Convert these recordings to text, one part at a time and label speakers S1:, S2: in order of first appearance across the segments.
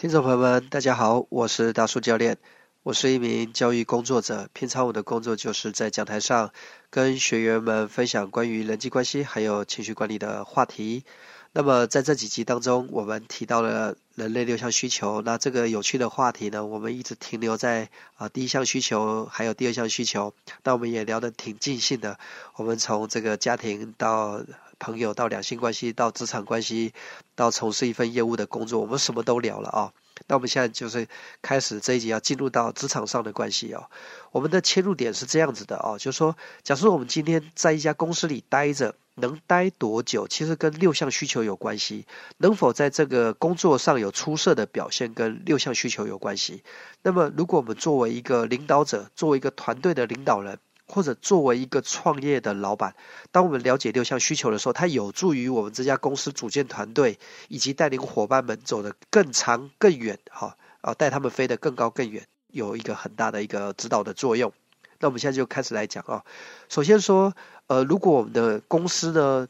S1: 听众朋友们，大家好，我是大树教练，我是一名教育工作者。平常我的工作就是在讲台上跟学员们分享关于人际关系还有情绪管理的话题。那么在这几集当中，我们提到了人类六项需求。那这个有趣的话题呢，我们一直停留在啊第一项需求，还有第二项需求。那我们也聊得挺尽兴的。我们从这个家庭到朋友，到两性关系，到职场关系，到从事一份业务的工作，我们什么都聊了啊。那我们现在就是开始这一集要进入到职场上的关系哦。我们的切入点是这样子的哦，就是说，假设我们今天在一家公司里待着，能待多久，其实跟六项需求有关系。能否在这个工作上有出色的表现，跟六项需求有关系。那么，如果我们作为一个领导者，作为一个团队的领导人，或者作为一个创业的老板，当我们了解六项需求的时候，它有助于我们这家公司组建团队，以及带领伙伴们走得更长更远，哈啊，带他们飞得更高更远，有一个很大的一个指导的作用。那我们现在就开始来讲啊。首先说，呃，如果我们的公司呢，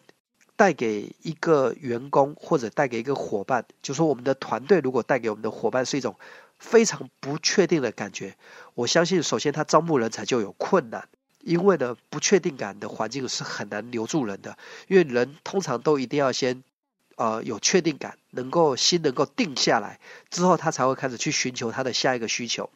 S1: 带给一个员工或者带给一个伙伴，就说我们的团队如果带给我们的伙伴是一种非常不确定的感觉，我相信首先他招募人才就有困难。因为呢，不确定感的环境是很难留住人的，因为人通常都一定要先，呃，有确定感，能够心能够定下来之后，他才会开始去寻求他的下一个需求。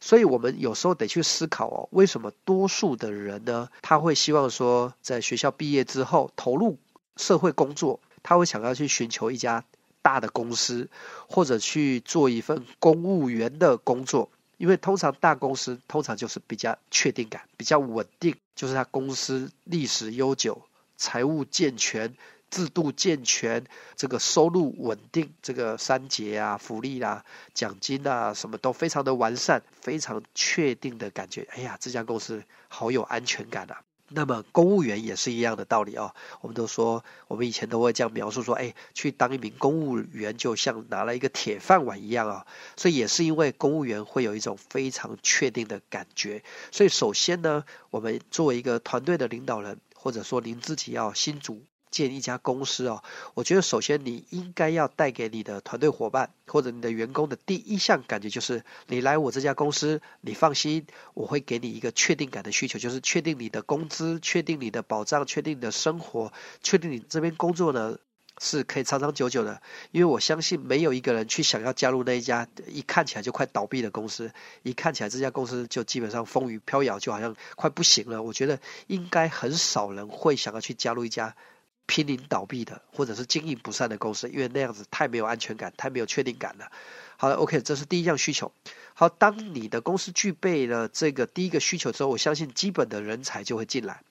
S1: 所以，我们有时候得去思考哦，为什么多数的人呢，他会希望说，在学校毕业之后投入社会工作，他会想要去寻求一家大的公司，或者去做一份公务员的工作。因为通常大公司通常就是比较确定感、比较稳定，就是它公司历史悠久、财务健全、制度健全、这个收入稳定、这个三节啊、福利啊、奖金啊，什么都非常的完善，非常确定的感觉。哎呀，这家公司好有安全感啊！那么公务员也是一样的道理啊，我们都说，我们以前都会这样描述说，哎，去当一名公务员就像拿了一个铁饭碗一样啊，所以也是因为公务员会有一种非常确定的感觉，所以首先呢，我们作为一个团队的领导人，或者说您自己要心足。建一家公司哦，我觉得首先你应该要带给你的团队伙伴或者你的员工的第一项感觉就是，你来我这家公司，你放心，我会给你一个确定感的需求，就是确定你的工资，确定你的保障，确定你的生活，确定你这边工作呢是可以长长久久的。因为我相信没有一个人去想要加入那一家一看起来就快倒闭的公司，一看起来这家公司就基本上风雨飘摇，就好像快不行了。我觉得应该很少人会想要去加入一家。濒临倒闭的，或者是经营不善的公司，因为那样子太没有安全感，太没有确定感了。好了，OK，这是第一项需求。好，当你的公司具备了这个第一个需求之后，我相信基本的人才就会进来。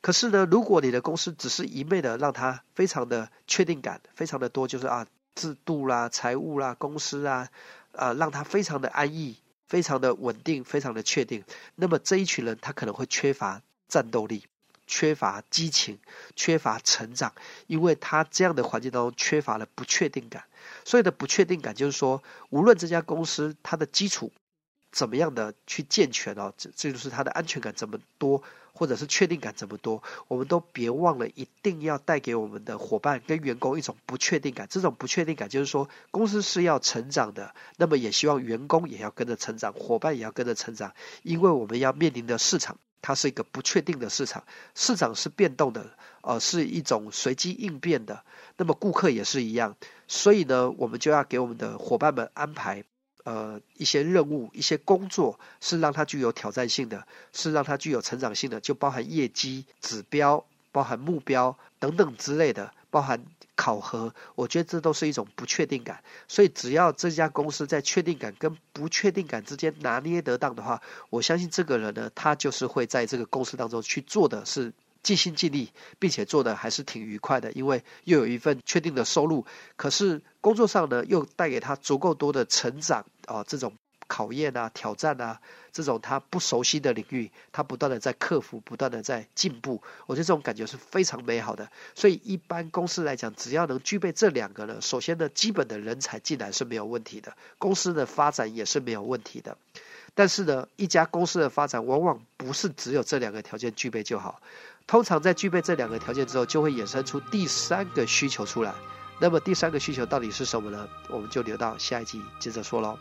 S1: 可是呢，如果你的公司只是一昧的让他非常的确定感，非常的多，就是啊制度啦、财务啦、公司啊，啊让他非常的安逸、非常的稳定、非常的确定，那么这一群人他可能会缺乏战斗力。缺乏激情，缺乏成长，因为他这样的环境当中缺乏了不确定感。所以的不确定感就是说，无论这家公司它的基础怎么样的去健全哦，这这就是它的安全感怎么多，或者是确定感怎么多，我们都别忘了一定要带给我们的伙伴跟员工一种不确定感。这种不确定感就是说，公司是要成长的，那么也希望员工也要跟着成长，伙伴也要跟着成长，因为我们要面临的市场。它是一个不确定的市场，市场是变动的，呃，是一种随机应变的。那么顾客也是一样，所以呢，我们就要给我们的伙伴们安排，呃，一些任务、一些工作，是让它具有挑战性的，是让它具有成长性的，就包含业绩指标、包含目标等等之类的，包含。考核，我觉得这都是一种不确定感，所以只要这家公司在确定感跟不确定感之间拿捏得当的话，我相信这个人呢，他就是会在这个公司当中去做的是尽心尽力，并且做的还是挺愉快的，因为又有一份确定的收入，可是工作上呢又带给他足够多的成长啊，这种。考验啊，挑战啊，这种他不熟悉的领域，他不断的在克服，不断的在进步，我觉得这种感觉是非常美好的。所以一般公司来讲，只要能具备这两个呢，首先呢，基本的人才进来是没有问题的，公司的发展也是没有问题的。但是呢，一家公司的发展往往不是只有这两个条件具备就好，通常在具备这两个条件之后，就会衍生出第三个需求出来。那么第三个需求到底是什么呢？我们就留到下一集接着说喽，